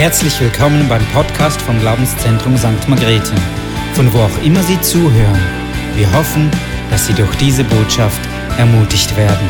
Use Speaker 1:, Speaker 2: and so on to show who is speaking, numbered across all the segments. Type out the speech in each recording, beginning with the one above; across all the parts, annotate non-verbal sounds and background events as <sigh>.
Speaker 1: Herzlich willkommen beim Podcast vom Glaubenszentrum St. Margrethe, von wo auch immer Sie zuhören. Wir hoffen, dass Sie durch diese Botschaft ermutigt werden.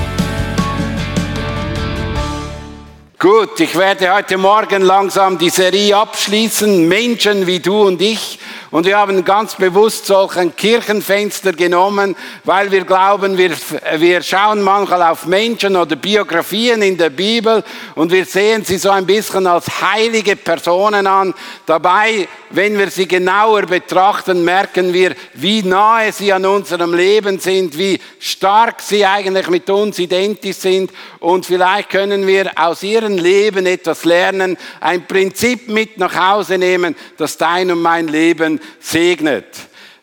Speaker 2: Gut, ich werde heute Morgen langsam die Serie abschließen, Menschen wie du und ich. Und wir haben ganz bewusst solchen Kirchenfenster genommen, weil wir glauben, wir, wir schauen manchmal auf Menschen oder Biografien in der Bibel und wir sehen sie so ein bisschen als heilige Personen an. Dabei, wenn wir sie genauer betrachten, merken wir, wie nahe sie an unserem Leben sind, wie stark sie eigentlich mit uns identisch sind und vielleicht können wir aus ihrem Leben etwas lernen, ein Prinzip mit nach Hause nehmen, das dein und mein Leben segnet.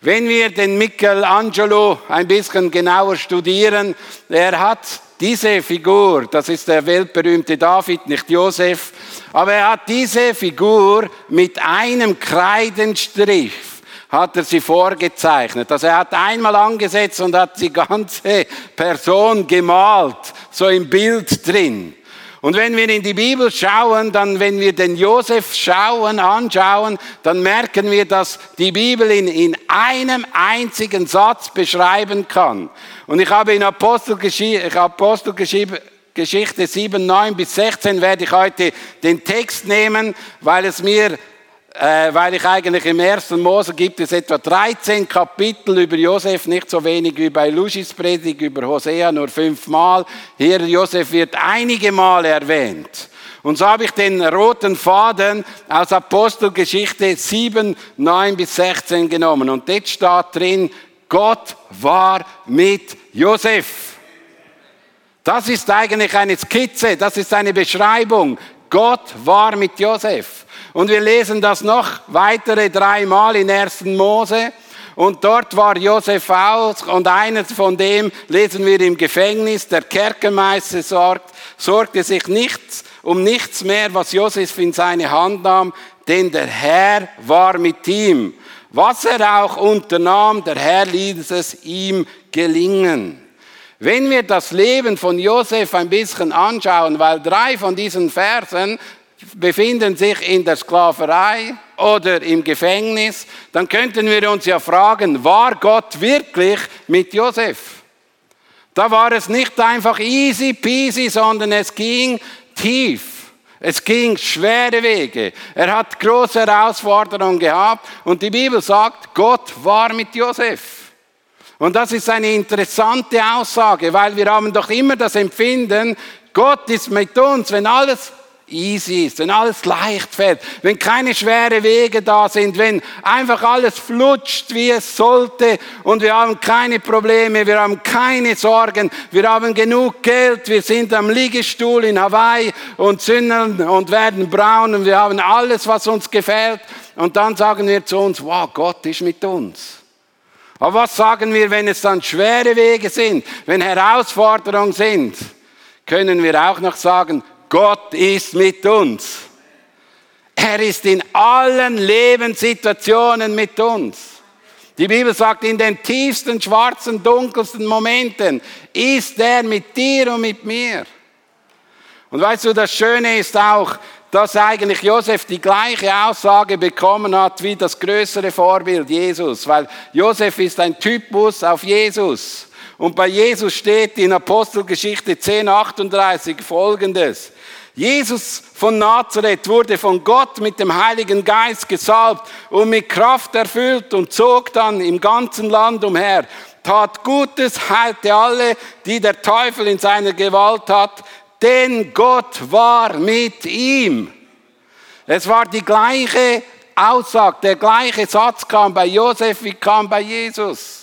Speaker 2: Wenn wir den Michelangelo ein bisschen genauer studieren, er hat diese Figur, das ist der weltberühmte David, nicht Josef, aber er hat diese Figur mit einem Kreidenstrich hat er sie vorgezeichnet. Also er hat einmal angesetzt und hat die ganze Person gemalt, so im Bild drin. Und wenn wir in die Bibel schauen, dann, wenn wir den Josef schauen, anschauen, dann merken wir, dass die Bibel ihn in einem einzigen Satz beschreiben kann. Und ich habe in Apostelgeschichte, Apostelgeschichte Geschichte 7, 9 bis 16 werde ich heute den Text nehmen, weil es mir äh, weil ich eigentlich im ersten Mose gibt es etwa 13 Kapitel über Josef, nicht so wenig wie bei Luschis Predigt über Hosea, nur fünfmal. Hier Josef wird einige Mal erwähnt. Und so habe ich den roten Faden aus Apostelgeschichte 7, 9 bis 16 genommen. Und dort steht drin, Gott war mit Josef. Das ist eigentlich eine Skizze, das ist eine Beschreibung. Gott war mit Josef. Und wir lesen das noch weitere dreimal in 1. Mose. Und dort war Josef aus und eines von dem lesen wir im Gefängnis. Der Kerkermeister sorgt, sorgte sich nichts um nichts mehr, was Josef in seine Hand nahm, denn der Herr war mit ihm. Was er auch unternahm, der Herr ließ es ihm gelingen. Wenn wir das Leben von Josef ein bisschen anschauen, weil drei von diesen Versen befinden sich in der Sklaverei oder im Gefängnis, dann könnten wir uns ja fragen, war Gott wirklich mit Josef? Da war es nicht einfach easy peasy, sondern es ging tief. Es ging schwere Wege. Er hat große Herausforderungen gehabt und die Bibel sagt, Gott war mit Josef. Und das ist eine interessante Aussage, weil wir haben doch immer das Empfinden, Gott ist mit uns, wenn alles easy ist, wenn alles leicht fällt, wenn keine schweren Wege da sind, wenn einfach alles flutscht, wie es sollte und wir haben keine Probleme, wir haben keine Sorgen, wir haben genug Geld, wir sind am Liegestuhl in Hawaii und zünden und werden braun und wir haben alles, was uns gefällt und dann sagen wir zu uns, wow, Gott ist mit uns. Aber was sagen wir, wenn es dann schwere Wege sind, wenn Herausforderungen sind? Können wir auch noch sagen, Gott ist mit uns. Er ist in allen Lebenssituationen mit uns. Die Bibel sagt, in den tiefsten, schwarzen, dunkelsten Momenten ist er mit dir und mit mir. Und weißt du, das Schöne ist auch, dass eigentlich Josef die gleiche Aussage bekommen hat wie das größere Vorbild Jesus, weil Josef ist ein Typus auf Jesus. Und bei Jesus steht in Apostelgeschichte 10.38 folgendes. Jesus von Nazareth wurde von Gott mit dem Heiligen Geist gesalbt und mit Kraft erfüllt und zog dann im ganzen Land umher, tat Gutes, heilte alle, die der Teufel in seiner Gewalt hat, denn Gott war mit ihm. Es war die gleiche Aussage, der gleiche Satz kam bei Josef wie kam bei Jesus.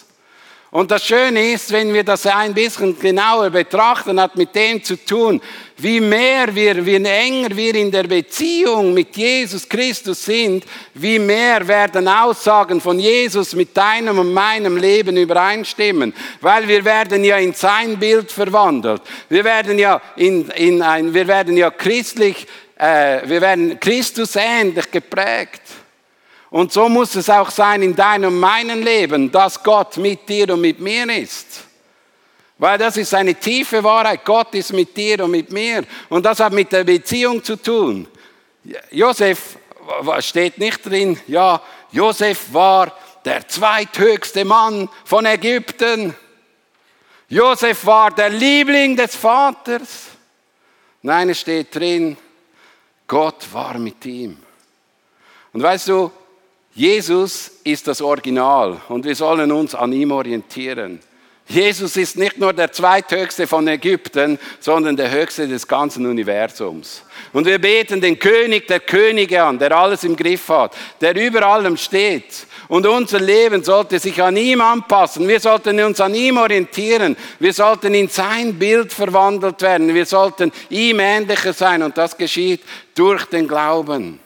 Speaker 2: Und das Schöne ist, wenn wir das ein bisschen genauer betrachten, hat mit dem zu tun, wie mehr wir, wie enger wir in der Beziehung mit Jesus Christus sind, wie mehr werden Aussagen von Jesus mit deinem und meinem Leben übereinstimmen. Weil wir werden ja in sein Bild verwandelt. Wir werden ja in, in ein, wir werden ja christlich, äh, wir werden Christus ähnlich geprägt. Und so muss es auch sein in deinem und meinem Leben, dass Gott mit dir und mit mir ist. Weil das ist eine tiefe Wahrheit. Gott ist mit dir und mit mir. Und das hat mit der Beziehung zu tun. Josef steht nicht drin, ja, Josef war der zweithöchste Mann von Ägypten. Josef war der Liebling des Vaters. Nein, es steht drin, Gott war mit ihm. Und weißt du, Jesus ist das Original und wir sollen uns an ihm orientieren. Jesus ist nicht nur der zweithöchste von Ägypten, sondern der höchste des ganzen Universums. Und wir beten den König der Könige an, der alles im Griff hat, der über allem steht. Und unser Leben sollte sich an ihm anpassen. Wir sollten uns an ihm orientieren. Wir sollten in sein Bild verwandelt werden. Wir sollten ihm ähnlicher sein. Und das geschieht durch den Glauben.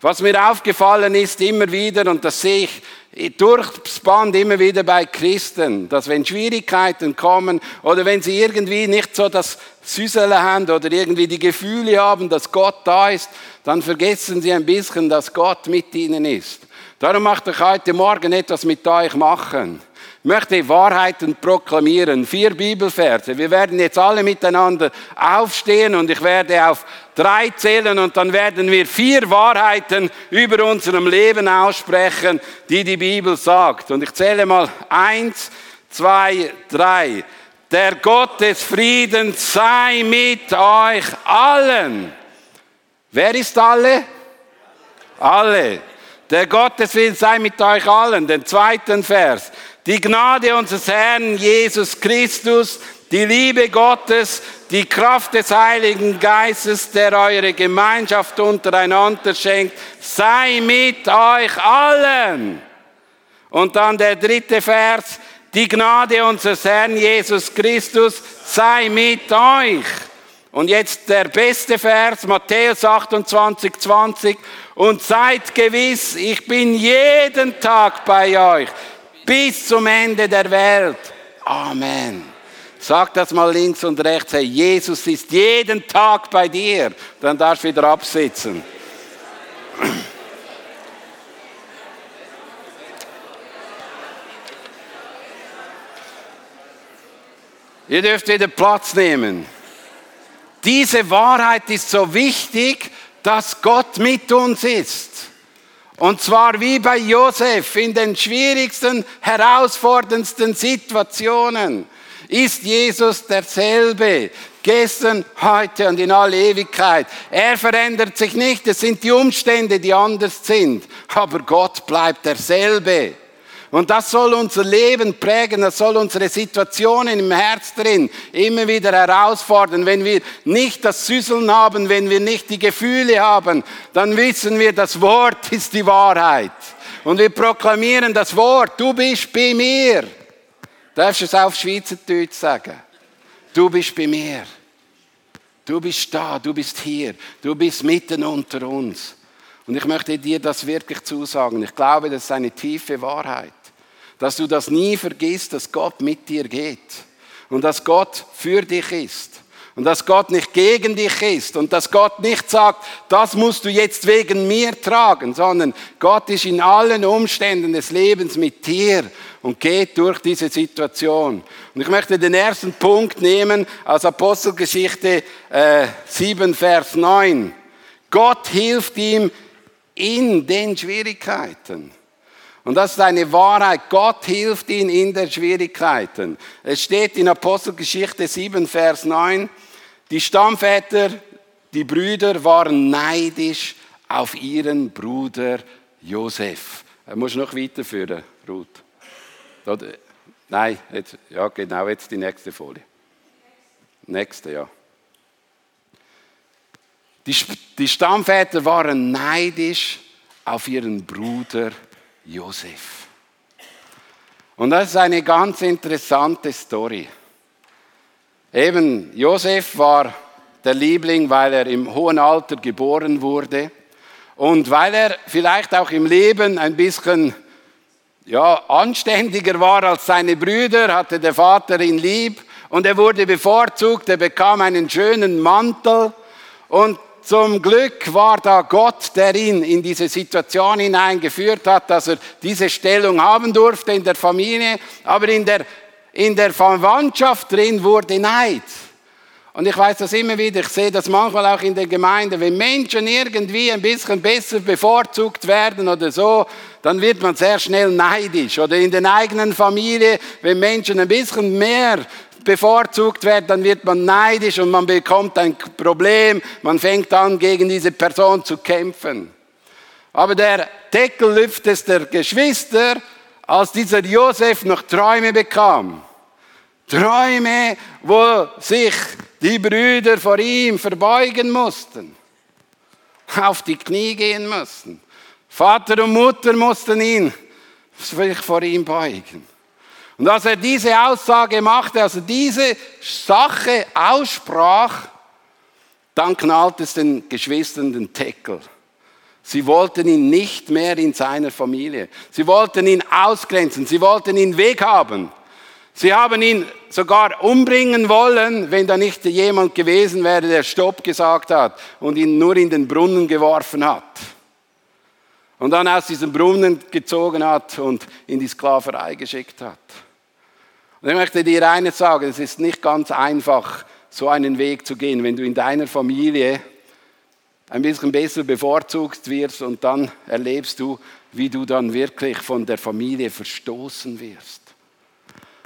Speaker 2: Was mir aufgefallen ist immer wieder, und das sehe ich durchs Band immer wieder bei Christen, dass wenn Schwierigkeiten kommen oder wenn sie irgendwie nicht so das Süßele haben oder irgendwie die Gefühle haben, dass Gott da ist, dann vergessen sie ein bisschen, dass Gott mit ihnen ist. Darum möchte ich heute Morgen etwas mit euch machen. Ich möchte Wahrheiten proklamieren. Vier Bibelverse. Wir werden jetzt alle miteinander aufstehen und ich werde auf drei zählen und dann werden wir vier Wahrheiten über unserem Leben aussprechen, die die Bibel sagt. Und ich zähle mal eins, zwei, drei. Der Gott des Friedens sei mit euch allen. Wer ist alle? Alle. Der Gott des Friedens sei mit euch allen. Den zweiten Vers. Die Gnade unseres Herrn Jesus Christus, die Liebe Gottes, die Kraft des Heiligen Geistes, der eure Gemeinschaft untereinander schenkt, sei mit euch allen. Und dann der dritte Vers, die Gnade unseres Herrn Jesus Christus sei mit euch. Und jetzt der beste Vers, Matthäus 28, 20. Und seid gewiss, ich bin jeden Tag bei euch bis zum Ende der Welt. Amen. Sag das mal links und rechts, hey, Jesus ist jeden Tag bei dir. Dann darfst du wieder absitzen. Ihr dürft wieder Platz nehmen. Diese Wahrheit ist so wichtig, dass Gott mit uns ist. Und zwar wie bei Josef in den schwierigsten, herausforderndsten Situationen ist Jesus derselbe. Gestern, heute und in alle Ewigkeit. Er verändert sich nicht. Es sind die Umstände, die anders sind. Aber Gott bleibt derselbe. Und das soll unser Leben prägen, das soll unsere Situationen im Herz drin immer wieder herausfordern. Wenn wir nicht das Süßeln haben, wenn wir nicht die Gefühle haben, dann wissen wir, das Wort ist die Wahrheit. Und wir proklamieren das Wort, du bist bei mir. Darfst du es auf Schweizerdeutsch sagen? Du bist bei mir. Du bist da, du bist hier, du bist mitten unter uns. Und ich möchte dir das wirklich zusagen. Ich glaube, das ist eine tiefe Wahrheit dass du das nie vergisst, dass Gott mit dir geht und dass Gott für dich ist und dass Gott nicht gegen dich ist und dass Gott nicht sagt, das musst du jetzt wegen mir tragen, sondern Gott ist in allen Umständen des Lebens mit dir und geht durch diese Situation. Und ich möchte den ersten Punkt nehmen aus Apostelgeschichte äh, 7, Vers 9. Gott hilft ihm in den Schwierigkeiten. Und das ist eine Wahrheit. Gott hilft ihnen in den Schwierigkeiten. Es steht in Apostelgeschichte 7, Vers 9, die Stammväter, die Brüder waren neidisch auf ihren Bruder Josef. Er muss noch weiterführen, Ruth. Nein, jetzt, ja genau, jetzt die nächste Folie. Nächste, ja. Die, die Stammväter waren neidisch auf ihren Bruder Josef. Josef. Und das ist eine ganz interessante Story. Eben, Josef war der Liebling, weil er im hohen Alter geboren wurde und weil er vielleicht auch im Leben ein bisschen ja, anständiger war als seine Brüder, hatte der Vater ihn lieb und er wurde bevorzugt, er bekam einen schönen Mantel und zum Glück war da Gott, der ihn in diese Situation hineingeführt hat, dass er diese Stellung haben durfte in der Familie, aber in der, in der Verwandtschaft drin wurde Neid. Und ich weiß das immer wieder, ich sehe das manchmal auch in der Gemeinde, wenn Menschen irgendwie ein bisschen besser bevorzugt werden oder so, dann wird man sehr schnell neidisch. Oder in der eigenen Familie, wenn Menschen ein bisschen mehr bevorzugt werden, dann wird man neidisch und man bekommt ein Problem, man fängt an, gegen diese Person zu kämpfen. Aber der Deckellüftes der Geschwister, als dieser Josef noch Träume bekam, Träume, wo sich die Brüder vor ihm verbeugen mussten, auf die Knie gehen mussten. Vater und Mutter mussten ihn sich vor ihm beugen. Und als er diese Aussage machte, also diese Sache aussprach, dann knallt es den Geschwistern den Deckel. Sie wollten ihn nicht mehr in seiner Familie. Sie wollten ihn ausgrenzen. Sie wollten ihn weghaben. Sie haben ihn sogar umbringen wollen, wenn da nicht jemand gewesen wäre, der Stopp gesagt hat und ihn nur in den Brunnen geworfen hat. Und dann aus diesem Brunnen gezogen hat und in die Sklaverei geschickt hat. Und ich möchte dir eines sagen, es ist nicht ganz einfach, so einen Weg zu gehen, wenn du in deiner Familie ein bisschen besser bevorzugt wirst und dann erlebst du, wie du dann wirklich von der Familie verstoßen wirst.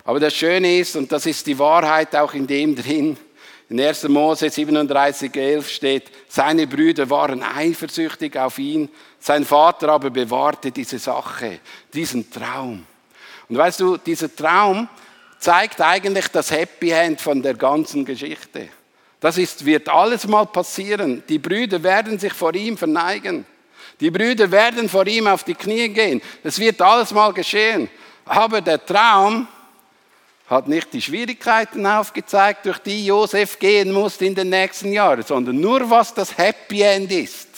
Speaker 2: Aber das Schöne ist, und das ist die Wahrheit auch in dem drin, in 1. Mose 37, 11 steht, seine Brüder waren eifersüchtig auf ihn, sein Vater aber bewahrte diese Sache, diesen Traum. Und weißt du, dieser Traum zeigt eigentlich das Happy End von der ganzen Geschichte. Das ist, wird alles mal passieren. Die Brüder werden sich vor ihm verneigen. Die Brüder werden vor ihm auf die Knie gehen. Es wird alles mal geschehen. Aber der Traum hat nicht die Schwierigkeiten aufgezeigt, durch die Josef gehen muss in den nächsten Jahren, sondern nur, was das Happy End ist.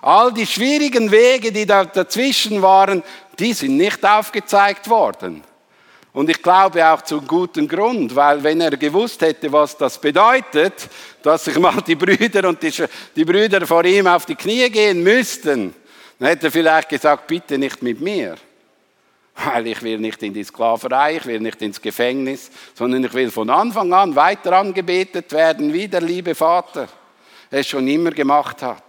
Speaker 2: All die schwierigen Wege, die da dazwischen waren, die sind nicht aufgezeigt worden. Und ich glaube auch zum guten Grund, weil wenn er gewusst hätte, was das bedeutet, dass sich mal die Brüder und die, die Brüder vor ihm auf die Knie gehen müssten, dann hätte er vielleicht gesagt, bitte nicht mit mir. Weil ich will nicht in die Sklaverei, ich will nicht ins Gefängnis, sondern ich will von Anfang an weiter angebetet werden, wie der liebe Vater es schon immer gemacht hat.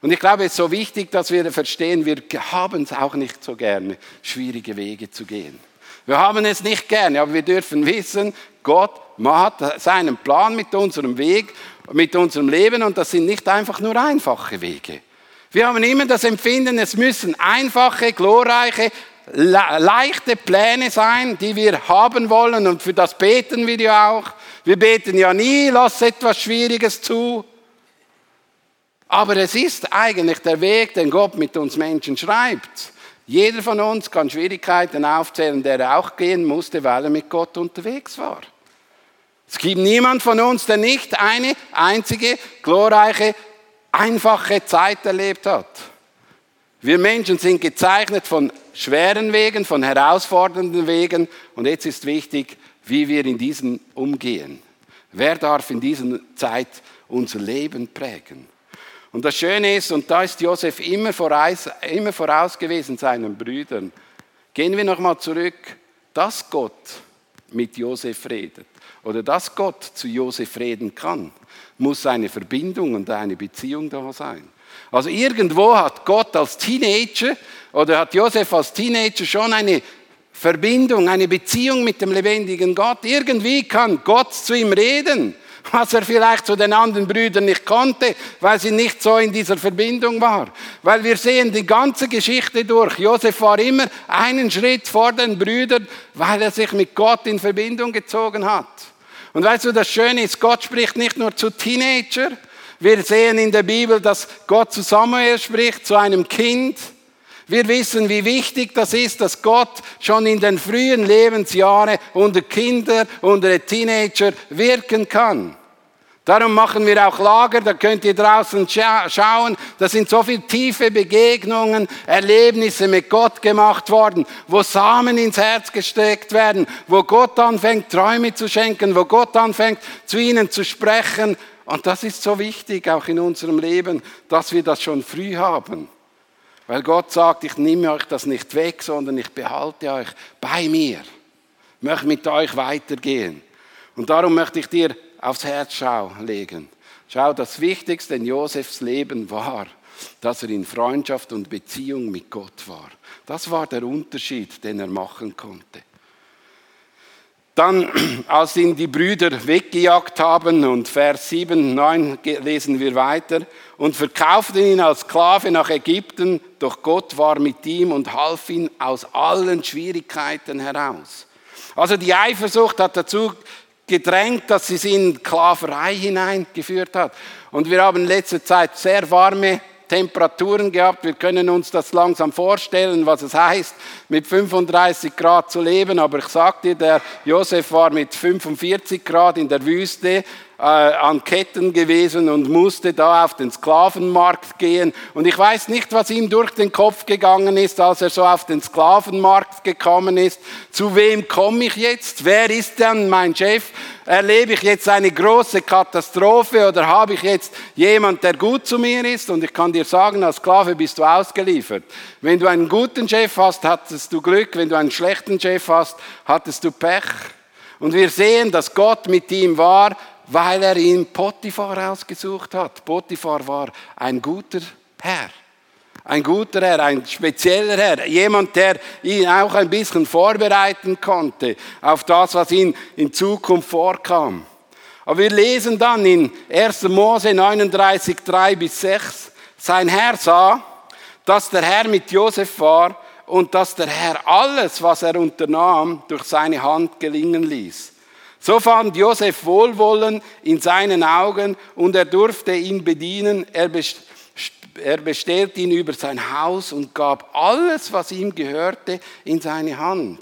Speaker 2: Und ich glaube, es ist so wichtig, dass wir verstehen, wir haben es auch nicht so gerne, schwierige Wege zu gehen. Wir haben es nicht gerne, aber wir dürfen wissen, Gott hat seinen Plan mit unserem Weg, mit unserem Leben und das sind nicht einfach nur einfache Wege. Wir haben immer das Empfinden, es müssen einfache, glorreiche, leichte Pläne sein, die wir haben wollen und für das beten wir ja auch. Wir beten ja nie, lass etwas Schwieriges zu. Aber es ist eigentlich der Weg, den Gott mit uns Menschen schreibt. Jeder von uns kann Schwierigkeiten aufzählen, der er auch gehen musste, weil er mit Gott unterwegs war. Es gibt niemand von uns, der nicht eine einzige glorreiche, einfache Zeit erlebt hat. Wir Menschen sind gezeichnet von schweren Wegen, von herausfordernden Wegen. Und jetzt ist wichtig, wie wir in diesen umgehen. Wer darf in dieser Zeit unser Leben prägen? Und das Schöne ist, und da ist Josef immer voraus, immer voraus gewesen seinen Brüdern. Gehen wir nochmal zurück, dass Gott mit Josef redet oder dass Gott zu Josef reden kann, muss eine Verbindung und eine Beziehung da sein. Also irgendwo hat Gott als Teenager oder hat Josef als Teenager schon eine Verbindung, eine Beziehung mit dem lebendigen Gott. Irgendwie kann Gott zu ihm reden, was er vielleicht zu den anderen Brüdern nicht konnte, weil sie nicht so in dieser Verbindung war. Weil wir sehen die ganze Geschichte durch. Josef war immer einen Schritt vor den Brüdern, weil er sich mit Gott in Verbindung gezogen hat. Und weißt du, das Schöne ist, Gott spricht nicht nur zu Teenager, wir sehen in der Bibel, dass Gott zu Samuel spricht, zu einem Kind. Wir wissen, wie wichtig das ist, dass Gott schon in den frühen Lebensjahren unter Kinder, unter Teenager wirken kann. Darum machen wir auch Lager, da könnt ihr draußen scha schauen. Da sind so viele tiefe Begegnungen, Erlebnisse mit Gott gemacht worden, wo Samen ins Herz gesteckt werden, wo Gott anfängt, Träume zu schenken, wo Gott anfängt, zu ihnen zu sprechen und das ist so wichtig auch in unserem Leben, dass wir das schon früh haben. Weil Gott sagt, ich nehme euch das nicht weg, sondern ich behalte euch bei mir. Ich möchte mit euch weitergehen. Und darum möchte ich dir aufs Herz legen. Schau, das Wichtigste in Josefs Leben war, dass er in Freundschaft und Beziehung mit Gott war. Das war der Unterschied, den er machen konnte. Dann, als ihn die Brüder weggejagt haben, und Vers 7, 9 lesen wir weiter, und verkauften ihn als Sklave nach Ägypten, doch Gott war mit ihm und half ihn aus allen Schwierigkeiten heraus. Also die Eifersucht hat dazu gedrängt, dass sie sie in Sklaverei hineingeführt hat. Und wir haben in letzter Zeit sehr warme Temperaturen gehabt. Wir können uns das langsam vorstellen, was es heißt, mit 35 Grad zu leben. Aber ich sag dir, der Josef war mit 45 Grad in der Wüste äh, an Ketten gewesen und musste da auf den Sklavenmarkt gehen. Und ich weiß nicht, was ihm durch den Kopf gegangen ist, als er so auf den Sklavenmarkt gekommen ist. Zu wem komme ich jetzt? Wer ist denn mein Chef? Erlebe ich jetzt eine große Katastrophe oder habe ich jetzt jemand, der gut zu mir ist? Und ich kann dir sagen, als Sklave bist du ausgeliefert. Wenn du einen guten Chef hast, hattest du Glück. Wenn du einen schlechten Chef hast, hattest du Pech. Und wir sehen, dass Gott mit ihm war, weil er ihn Potiphar ausgesucht hat. Potiphar war ein guter Herr. Ein guter Herr, ein spezieller Herr, jemand, der ihn auch ein bisschen vorbereiten konnte auf das, was ihn in Zukunft vorkam. Aber wir lesen dann in 1. Mose 39, 3 bis 6, sein Herr sah, dass der Herr mit Josef war und dass der Herr alles, was er unternahm, durch seine Hand gelingen ließ. So fand Josef Wohlwollen in seinen Augen und er durfte ihn bedienen. Er, bestellte ihn über sein Haus und gab alles, was ihm gehörte, in seine Hand.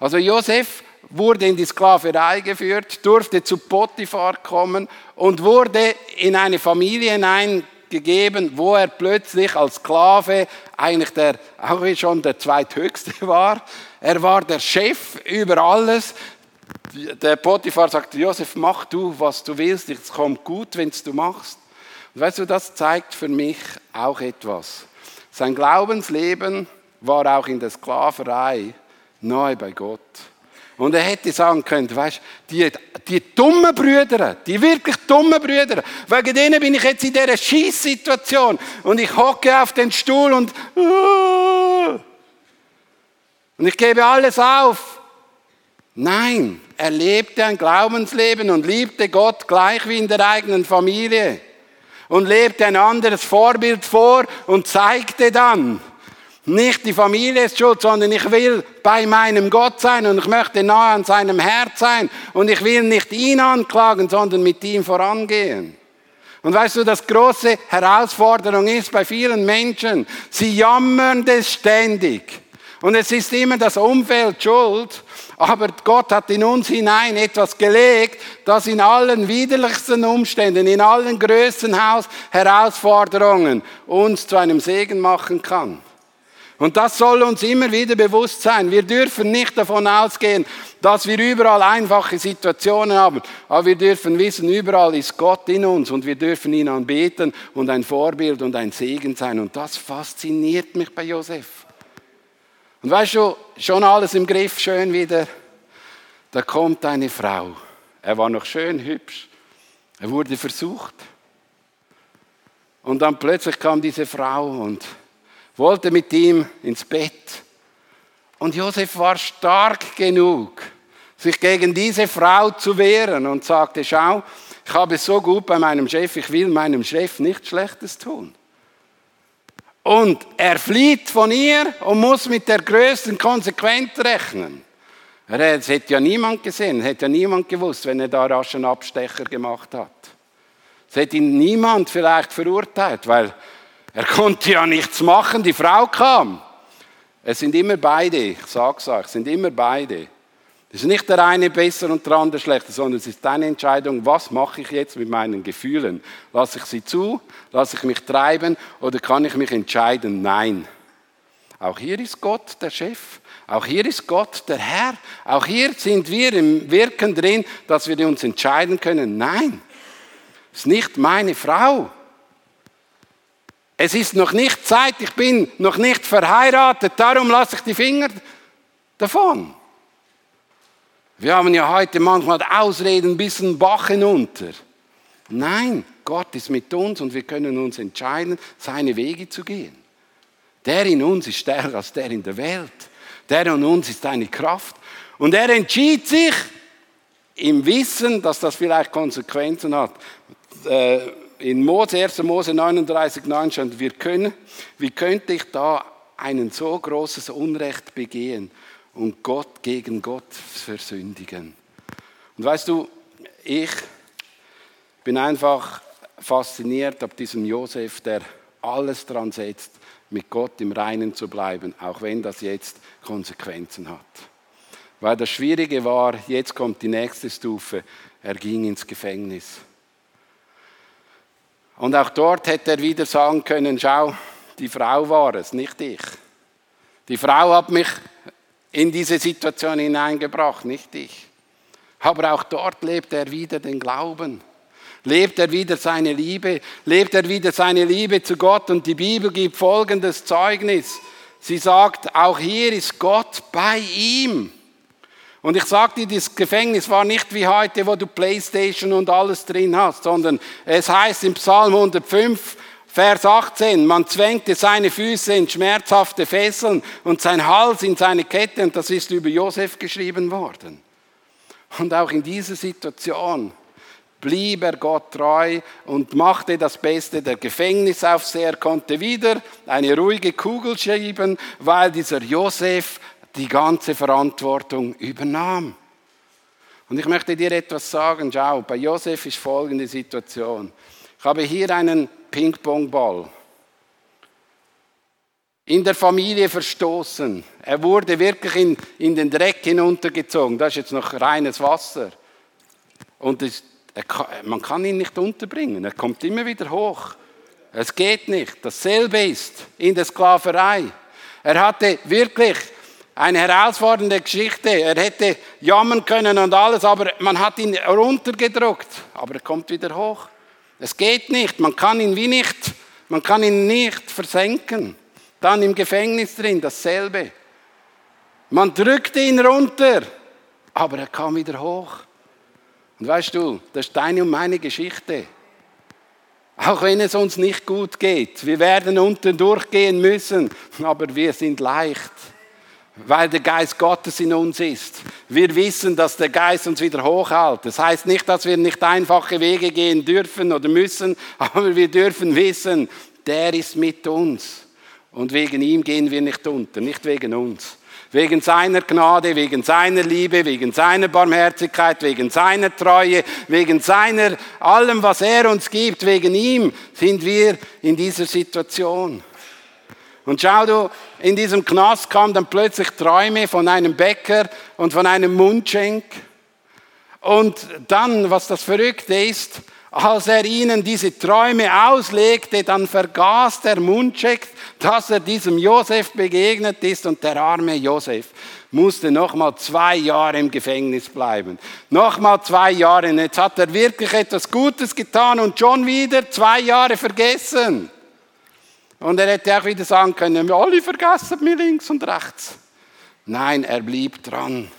Speaker 2: Also Josef wurde in die Sklaverei geführt, durfte zu Potiphar kommen und wurde in eine Familie hineingegeben, wo er plötzlich als Sklave eigentlich der, auch schon der zweithöchste <laughs> war. Er war der Chef über alles der Potiphar sagt, Josef, mach du, was du willst, es kommt gut, wenn du machst. Und weißt du, das zeigt für mich auch etwas. Sein Glaubensleben war auch in der Sklaverei nahe bei Gott. Und er hätte sagen können, weißt die, die dummen Brüder, die wirklich dummen Brüder, wegen denen bin ich jetzt in dieser Schießsituation und ich hocke auf den Stuhl und, und ich gebe alles auf. Nein, er lebte ein Glaubensleben und liebte Gott gleich wie in der eigenen Familie und lebte ein anderes Vorbild vor und zeigte dann, nicht die Familie ist schuld, sondern ich will bei meinem Gott sein und ich möchte nahe an seinem Herz sein und ich will nicht ihn anklagen, sondern mit ihm vorangehen. Und weißt du, das große Herausforderung ist bei vielen Menschen, sie jammern das ständig. Und es ist immer das Umfeld schuld. Aber Gott hat in uns hinein etwas gelegt, das in allen widerlichsten Umständen, in allen größten Herausforderungen uns zu einem Segen machen kann. Und das soll uns immer wieder bewusst sein. Wir dürfen nicht davon ausgehen, dass wir überall einfache Situationen haben. Aber wir dürfen wissen, überall ist Gott in uns und wir dürfen ihn anbeten und ein Vorbild und ein Segen sein. Und das fasziniert mich bei Josef. Und weißt du, schon alles im Griff, schön wieder. Da kommt eine Frau. Er war noch schön hübsch. Er wurde versucht. Und dann plötzlich kam diese Frau und wollte mit ihm ins Bett. Und Josef war stark genug, sich gegen diese Frau zu wehren und sagte, schau, ich habe es so gut bei meinem Chef, ich will meinem Chef nichts Schlechtes tun. Und er flieht von ihr und muss mit der größten Konsequenz rechnen. Es hätte ja niemand gesehen, hätte ja niemand gewusst, wenn er da rasch einen Abstecher gemacht hat. Es hätte ihn niemand vielleicht verurteilt, weil er konnte ja nichts machen, die Frau kam. Es sind immer beide, ich sag's euch, es sind immer beide. Es ist nicht der eine besser und der andere schlechter, sondern es ist deine Entscheidung, was mache ich jetzt mit meinen Gefühlen? Lasse ich sie zu? Lasse ich mich treiben? Oder kann ich mich entscheiden, nein? Auch hier ist Gott der Chef. Auch hier ist Gott der Herr. Auch hier sind wir im Wirken drin, dass wir uns entscheiden können, nein, es ist nicht meine Frau. Es ist noch nicht Zeit, ich bin noch nicht verheiratet, darum lasse ich die Finger davon. Wir haben ja heute manchmal Ausreden bis ein Bach hinunter. Nein, Gott ist mit uns und wir können uns entscheiden, seine Wege zu gehen. Der in uns ist stärker als der in der Welt. Der in uns ist eine Kraft. Und er entschied sich im Wissen, dass das vielleicht Konsequenzen hat. Äh, in Mose, 1. Mose 39, 9 stand, wir können, wie könnte ich da ein so großes Unrecht begehen? Und Gott gegen Gott versündigen. Und weißt du, ich bin einfach fasziniert ab diesem Josef, der alles dran setzt, mit Gott im Reinen zu bleiben, auch wenn das jetzt Konsequenzen hat. Weil das Schwierige war, jetzt kommt die nächste Stufe, er ging ins Gefängnis. Und auch dort hätte er wieder sagen können, schau, die Frau war es, nicht ich. Die Frau hat mich in diese Situation hineingebracht, nicht ich. Aber auch dort lebt er wieder den Glauben. Lebt er wieder seine Liebe, lebt er wieder seine Liebe zu Gott. Und die Bibel gibt folgendes Zeugnis. Sie sagt, auch hier ist Gott bei ihm. Und ich sage dir, das Gefängnis war nicht wie heute, wo du Playstation und alles drin hast, sondern es heißt im Psalm 105, Vers 18, man zwängte seine Füße in schmerzhafte Fesseln und sein Hals in seine Kette und das ist über Josef geschrieben worden. Und auch in dieser Situation blieb er Gott treu und machte das Beste. Der Gefängnisaufseher konnte wieder eine ruhige Kugel schieben, weil dieser Josef die ganze Verantwortung übernahm. Und ich möchte dir etwas sagen, schau, bei Josef ist folgende Situation. Ich habe hier einen Ping-Pong-Ball. In der Familie verstoßen. Er wurde wirklich in, in den Dreck hinuntergezogen. Das ist jetzt noch reines Wasser. Und das, kann, man kann ihn nicht unterbringen. Er kommt immer wieder hoch. Es geht nicht. Dasselbe ist in der Sklaverei. Er hatte wirklich eine herausfordernde Geschichte. Er hätte jammern können und alles, aber man hat ihn runtergedruckt. Aber er kommt wieder hoch. Es geht nicht. Man kann ihn wie nicht, man kann ihn nicht versenken. Dann im Gefängnis drin dasselbe. Man drückte ihn runter, aber er kam wieder hoch. Und weißt du, das ist deine und meine Geschichte. Auch wenn es uns nicht gut geht, wir werden unten durchgehen müssen, <laughs> aber wir sind leicht weil der Geist Gottes in uns ist. Wir wissen, dass der Geist uns wieder hochhält. Das heißt nicht, dass wir nicht einfache Wege gehen dürfen oder müssen, <laughs> aber wir dürfen wissen, der ist mit uns. Und wegen ihm gehen wir nicht unter, nicht wegen uns. Wegen seiner Gnade, wegen seiner Liebe, wegen seiner Barmherzigkeit, wegen seiner Treue, wegen seiner, allem, was er uns gibt, wegen ihm sind wir in dieser Situation. Und schau du, in diesem Knast kamen dann plötzlich Träume von einem Bäcker und von einem Mundschenk. Und dann, was das Verrückte ist, als er ihnen diese Träume auslegte, dann vergaß der Mundschenk, dass er diesem Josef begegnet ist und der arme Josef musste nochmal zwei Jahre im Gefängnis bleiben. Nochmal zwei Jahre. Jetzt hat er wirklich etwas Gutes getan und schon wieder zwei Jahre vergessen. Und er hätte auch wieder sagen können, wir alle vergessen mir links und rechts. Nein, er blieb dran.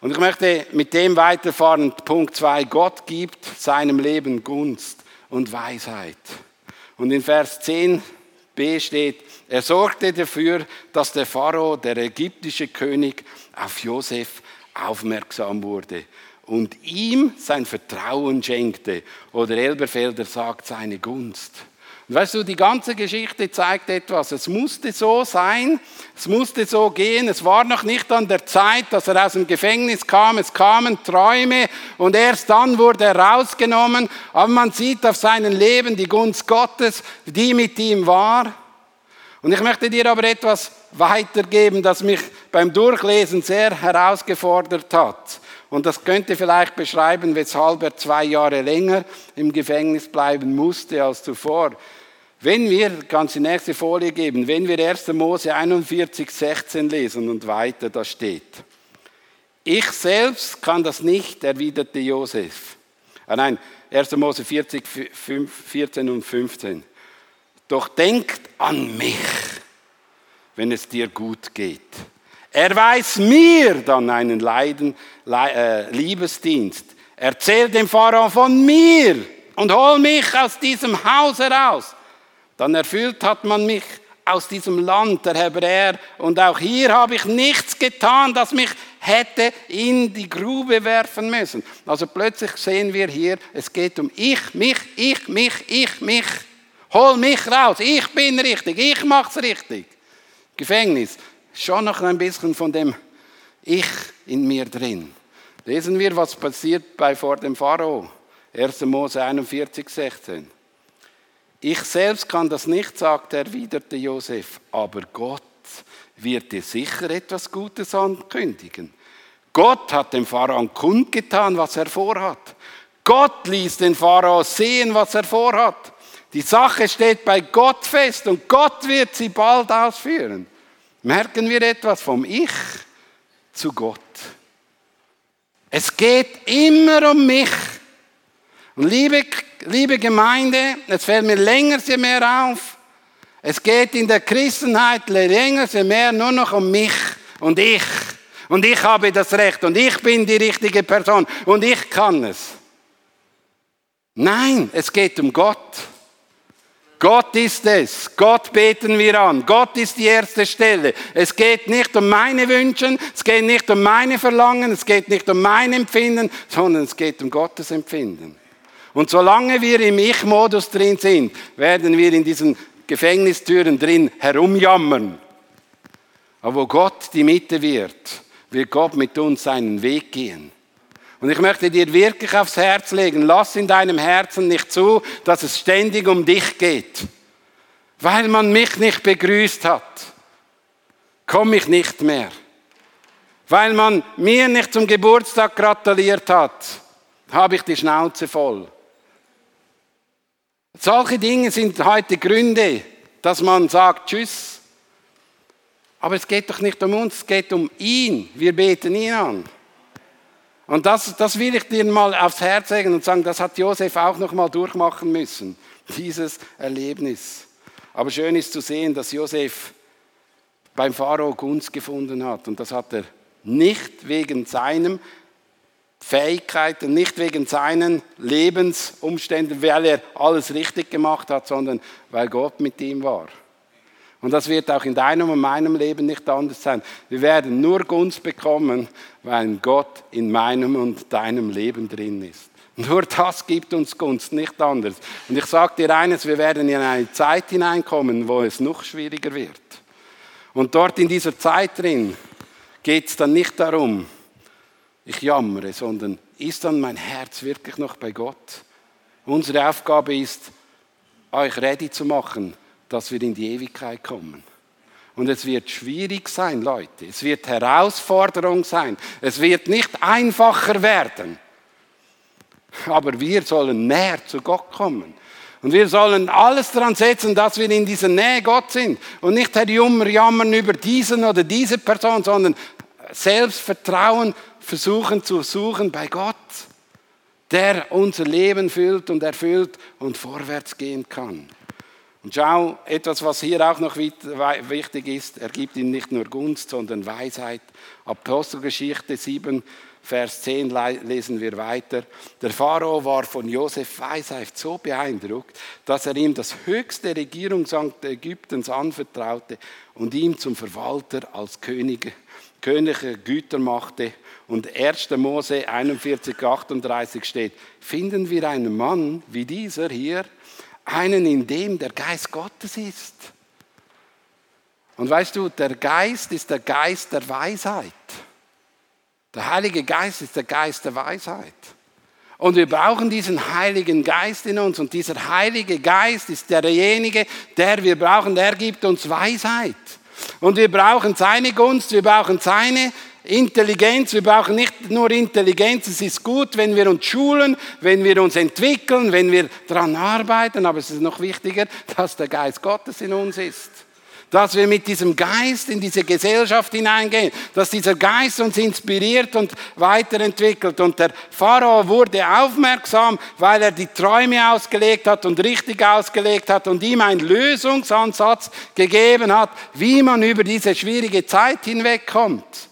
Speaker 2: Und ich möchte mit dem weiterfahren. Punkt 2. Gott gibt seinem Leben Gunst und Weisheit. Und in Vers 10b steht, er sorgte dafür, dass der Pharao, der ägyptische König, auf Josef aufmerksam wurde und ihm sein Vertrauen schenkte. Oder Elberfelder sagt seine Gunst. Weißt du, die ganze Geschichte zeigt etwas. Es musste so sein, es musste so gehen. Es war noch nicht an der Zeit, dass er aus dem Gefängnis kam. Es kamen Träume und erst dann wurde er rausgenommen. Aber man sieht auf seinem Leben die Gunst Gottes, die mit ihm war. Und ich möchte dir aber etwas weitergeben, das mich beim Durchlesen sehr herausgefordert hat. Und das könnte vielleicht beschreiben, weshalb er zwei Jahre länger im Gefängnis bleiben musste als zuvor. Wenn wir, kannst die nächste Folie geben, wenn wir 1. Mose 41, 16 lesen und weiter, da steht, ich selbst kann das nicht, erwiderte Josef. Ah nein, 1. Mose 40, 14 und 15. Doch denkt an mich, wenn es dir gut geht Erweis mir dann einen Leiden, äh, Liebesdienst. Erzähl dem Pharao von mir und hol mich aus diesem Haus heraus. Dann erfüllt hat man mich aus diesem Land der Hebräer und auch hier habe ich nichts getan, das mich hätte in die Grube werfen müssen. Also plötzlich sehen wir hier, es geht um ich, mich, ich, mich, ich, mich. Hol mich raus, ich bin richtig, ich mach's richtig. Gefängnis, schon noch ein bisschen von dem Ich in mir drin. Lesen wir, was passiert bei vor dem Pharao. 1. Mose 41, 16. Ich selbst kann das nicht, sagte erwiderte Josef, aber Gott wird dir sicher etwas Gutes ankündigen. Gott hat dem Pharao kundgetan, was er vorhat. Gott ließ den Pharao sehen, was er vorhat. Die Sache steht bei Gott fest und Gott wird sie bald ausführen. Merken wir etwas vom Ich zu Gott. Es geht immer um mich. Und liebe, liebe Gemeinde, es fällt mir länger je mehr auf, es geht in der Christenheit länger je mehr nur noch um mich und ich. Und ich habe das Recht und ich bin die richtige Person und ich kann es. Nein, es geht um Gott. Gott ist es. Gott beten wir an. Gott ist die erste Stelle. Es geht nicht um meine Wünsche, es geht nicht um meine Verlangen, es geht nicht um mein Empfinden, sondern es geht um Gottes Empfinden. Und solange wir im Ich-Modus drin sind, werden wir in diesen Gefängnistüren drin herumjammern. Aber wo Gott die Mitte wird, wird Gott mit uns seinen Weg gehen. Und ich möchte dir wirklich aufs Herz legen, lass in deinem Herzen nicht zu, dass es ständig um dich geht. Weil man mich nicht begrüßt hat, komme ich nicht mehr. Weil man mir nicht zum Geburtstag gratuliert hat, habe ich die Schnauze voll. Solche Dinge sind heute Gründe, dass man sagt Tschüss. Aber es geht doch nicht um uns, es geht um ihn. Wir beten ihn an. Und das, das will ich dir mal aufs Herz legen und sagen, das hat Josef auch noch mal durchmachen müssen, dieses Erlebnis. Aber schön ist zu sehen, dass Josef beim Pharao Gunst gefunden hat. Und das hat er nicht wegen seinen Fähigkeiten, nicht wegen seinen Lebensumständen, weil er alles richtig gemacht hat, sondern weil Gott mit ihm war. Und das wird auch in deinem und meinem Leben nicht anders sein. Wir werden nur Gunst bekommen, weil Gott in meinem und deinem Leben drin ist. Nur das gibt uns Gunst, nicht anders. Und ich sage dir eines, wir werden in eine Zeit hineinkommen, wo es noch schwieriger wird. Und dort in dieser Zeit drin geht es dann nicht darum, ich jammere, sondern ist dann mein Herz wirklich noch bei Gott? Unsere Aufgabe ist, euch ready zu machen dass wir in die Ewigkeit kommen. Und es wird schwierig sein, Leute. Es wird Herausforderung sein. Es wird nicht einfacher werden. Aber wir sollen näher zu Gott kommen. Und wir sollen alles daran setzen, dass wir in dieser Nähe Gott sind. Und nicht herjummer jammern über diesen oder diese Person, sondern Selbstvertrauen versuchen zu suchen bei Gott, der unser Leben füllt und erfüllt und vorwärts gehen kann. Und schau, etwas, was hier auch noch wichtig ist, er gibt ihm nicht nur Gunst, sondern Weisheit. Apostelgeschichte 7, Vers 10 lesen wir weiter. Der Pharao war von Josef Weisheit so beeindruckt, dass er ihm das höchste Regierungsamt Ägyptens anvertraute und ihm zum Verwalter als König, königliche Güter machte. Und 1. Mose 41, 38 steht, finden wir einen Mann wie dieser hier, einen, in dem der Geist Gottes ist. Und weißt du, der Geist ist der Geist der Weisheit. Der Heilige Geist ist der Geist der Weisheit. Und wir brauchen diesen Heiligen Geist in uns. Und dieser Heilige Geist ist derjenige, der wir brauchen, der gibt uns Weisheit. Und wir brauchen seine Gunst, wir brauchen seine Intelligenz, wir brauchen nicht nur Intelligenz, es ist gut, wenn wir uns schulen, wenn wir uns entwickeln, wenn wir daran arbeiten, aber es ist noch wichtiger, dass der Geist Gottes in uns ist. Dass wir mit diesem Geist in diese Gesellschaft hineingehen, dass dieser Geist uns inspiriert und weiterentwickelt. Und der Pharao wurde aufmerksam, weil er die Träume ausgelegt hat und richtig ausgelegt hat und ihm einen Lösungsansatz gegeben hat, wie man über diese schwierige Zeit hinwegkommt.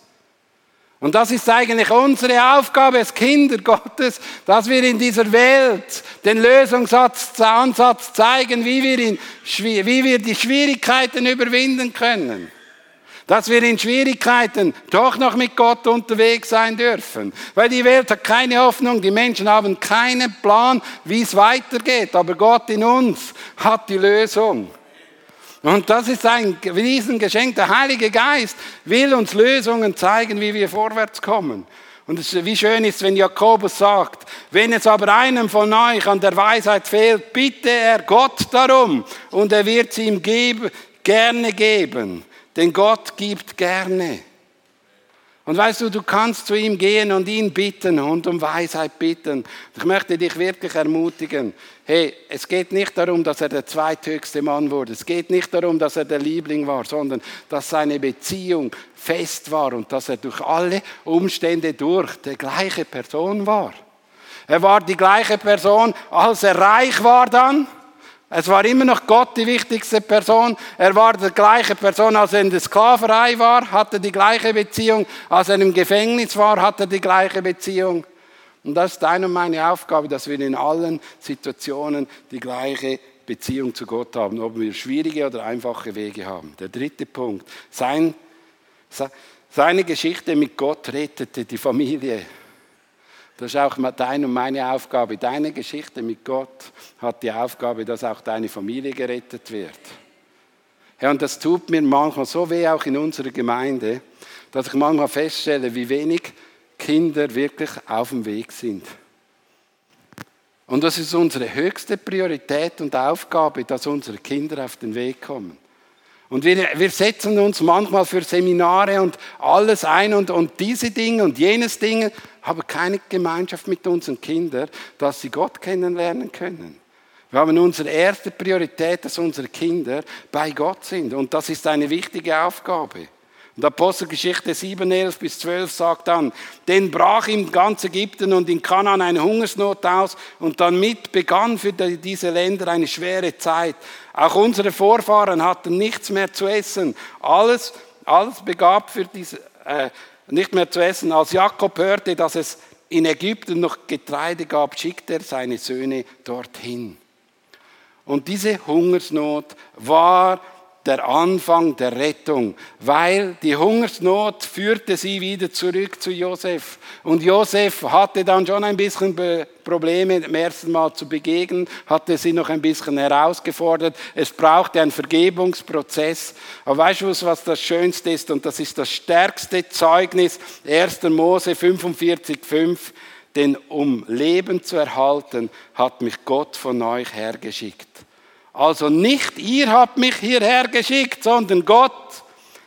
Speaker 2: Und das ist eigentlich unsere Aufgabe als Kinder Gottes, dass wir in dieser Welt den Lösungsansatz zeigen, wie wir, in, wie wir die Schwierigkeiten überwinden können. Dass wir in Schwierigkeiten doch noch mit Gott unterwegs sein dürfen. Weil die Welt hat keine Hoffnung, die Menschen haben keinen Plan, wie es weitergeht. Aber Gott in uns hat die Lösung. Und das ist ein Riesengeschenk. Der Heilige Geist will uns Lösungen zeigen, wie wir vorwärts kommen. Und es, wie schön ist, wenn Jakobus sagt, wenn es aber einem von euch an der Weisheit fehlt, bitte er Gott darum und er wird sie ihm geben, gerne geben. Denn Gott gibt gerne. Und weißt du, du kannst zu ihm gehen und ihn bitten und um Weisheit bitten. Ich möchte dich wirklich ermutigen. Hey, es geht nicht darum, dass er der zweithöchste Mann wurde. Es geht nicht darum, dass er der Liebling war, sondern dass seine Beziehung fest war und dass er durch alle Umstände durch die gleiche Person war. Er war die gleiche Person, als er reich war dann. Es war immer noch Gott die wichtigste Person. Er war die gleiche Person, als er in der Sklaverei war, hatte die gleiche Beziehung. Als er im Gefängnis war, hatte er die gleiche Beziehung. Und das ist deine und meine Aufgabe, dass wir in allen Situationen die gleiche Beziehung zu Gott haben, ob wir schwierige oder einfache Wege haben. Der dritte Punkt. Sein, seine Geschichte mit Gott rettete die Familie. Das ist auch deine und meine Aufgabe. Deine Geschichte mit Gott hat die Aufgabe, dass auch deine Familie gerettet wird. Ja, und das tut mir manchmal so weh, auch in unserer Gemeinde, dass ich manchmal feststelle, wie wenig Kinder wirklich auf dem Weg sind. Und das ist unsere höchste Priorität und Aufgabe, dass unsere Kinder auf den Weg kommen. Und wir, wir setzen uns manchmal für Seminare und alles ein und, und diese Dinge und jenes Dinge, haben keine Gemeinschaft mit unseren Kindern, dass sie Gott kennenlernen können. Wir haben unsere erste Priorität, dass unsere Kinder bei Gott sind. Und das ist eine wichtige Aufgabe. Und Apostelgeschichte 7, 11 bis 12 sagt dann, denn brach in ganz Ägypten und in Kanaan eine Hungersnot aus und damit begann für diese Länder eine schwere Zeit. Auch unsere Vorfahren hatten nichts mehr zu essen. Alles, alles begab für diese, äh, nicht mehr zu essen. Als Jakob hörte, dass es in Ägypten noch Getreide gab, schickte er seine Söhne dorthin. Und diese Hungersnot war der Anfang der Rettung, weil die Hungersnot führte sie wieder zurück zu Josef. Und Josef hatte dann schon ein bisschen Probleme im ersten Mal zu begegnen, hatte sie noch ein bisschen herausgefordert. Es brauchte einen Vergebungsprozess. Aber weißt du, was das Schönste ist? Und das ist das stärkste Zeugnis, 1. Mose 45,5. Denn um Leben zu erhalten, hat mich Gott von euch hergeschickt. Also nicht ihr habt mich hierher geschickt, sondern Gott.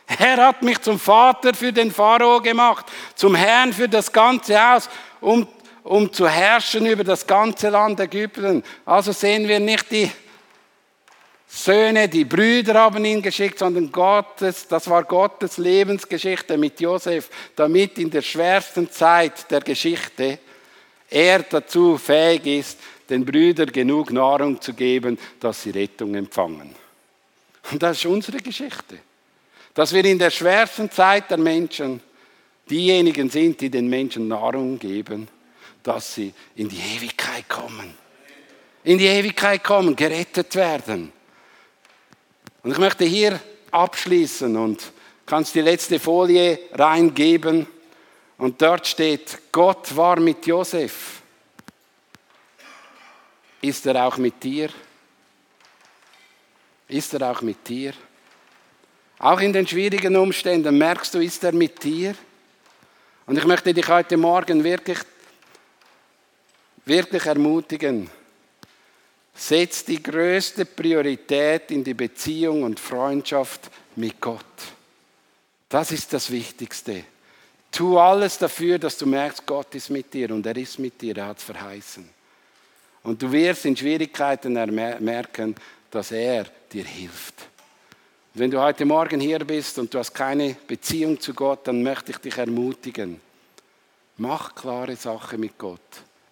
Speaker 2: Er hat mich zum Vater für den Pharao gemacht, zum Herrn für das ganze Haus, um, um zu herrschen über das ganze Land Ägypten. Also sehen wir nicht die Söhne, die Brüder haben ihn geschickt, sondern Gottes, das war Gottes Lebensgeschichte mit Josef, damit in der schwersten Zeit der Geschichte er dazu fähig ist, den Brüdern genug Nahrung zu geben, dass sie Rettung empfangen. Und das ist unsere Geschichte. Dass wir in der schwersten Zeit der Menschen diejenigen sind, die den Menschen Nahrung geben, dass sie in die Ewigkeit kommen. In die Ewigkeit kommen, gerettet werden. Und ich möchte hier abschließen und kannst die letzte Folie reingeben. Und dort steht, Gott war mit Josef ist er auch mit dir? Ist er auch mit dir? Auch in den schwierigen Umständen merkst du, ist er mit dir? Und ich möchte dich heute Morgen wirklich, wirklich ermutigen. Setz die größte Priorität in die Beziehung und Freundschaft mit Gott. Das ist das Wichtigste. Tu alles dafür, dass du merkst, Gott ist mit dir und er ist mit dir, er hat es verheißen. Und du wirst in Schwierigkeiten merken, dass er dir hilft. Wenn du heute Morgen hier bist und du hast keine Beziehung zu Gott, dann möchte ich dich ermutigen. Mach klare Sache mit Gott.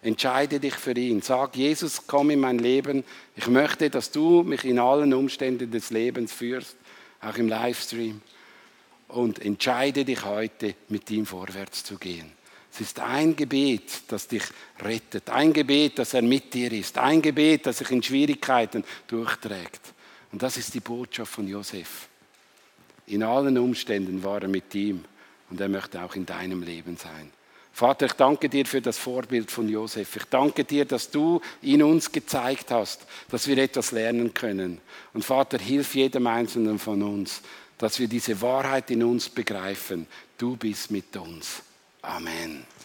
Speaker 2: Entscheide dich für ihn. Sag, Jesus, komm in mein Leben. Ich möchte, dass du mich in allen Umständen des Lebens führst, auch im Livestream. Und entscheide dich heute, mit ihm vorwärts zu gehen. Es ist ein Gebet, das dich rettet. Ein Gebet, dass er mit dir ist. Ein Gebet, das sich in Schwierigkeiten durchträgt. Und das ist die Botschaft von Josef. In allen Umständen war er mit ihm und er möchte auch in deinem Leben sein. Vater, ich danke dir für das Vorbild von Josef. Ich danke dir, dass du ihn uns gezeigt hast, dass wir etwas lernen können. Und Vater, hilf jedem Einzelnen von uns, dass wir diese Wahrheit in uns begreifen. Du bist mit uns. Amen.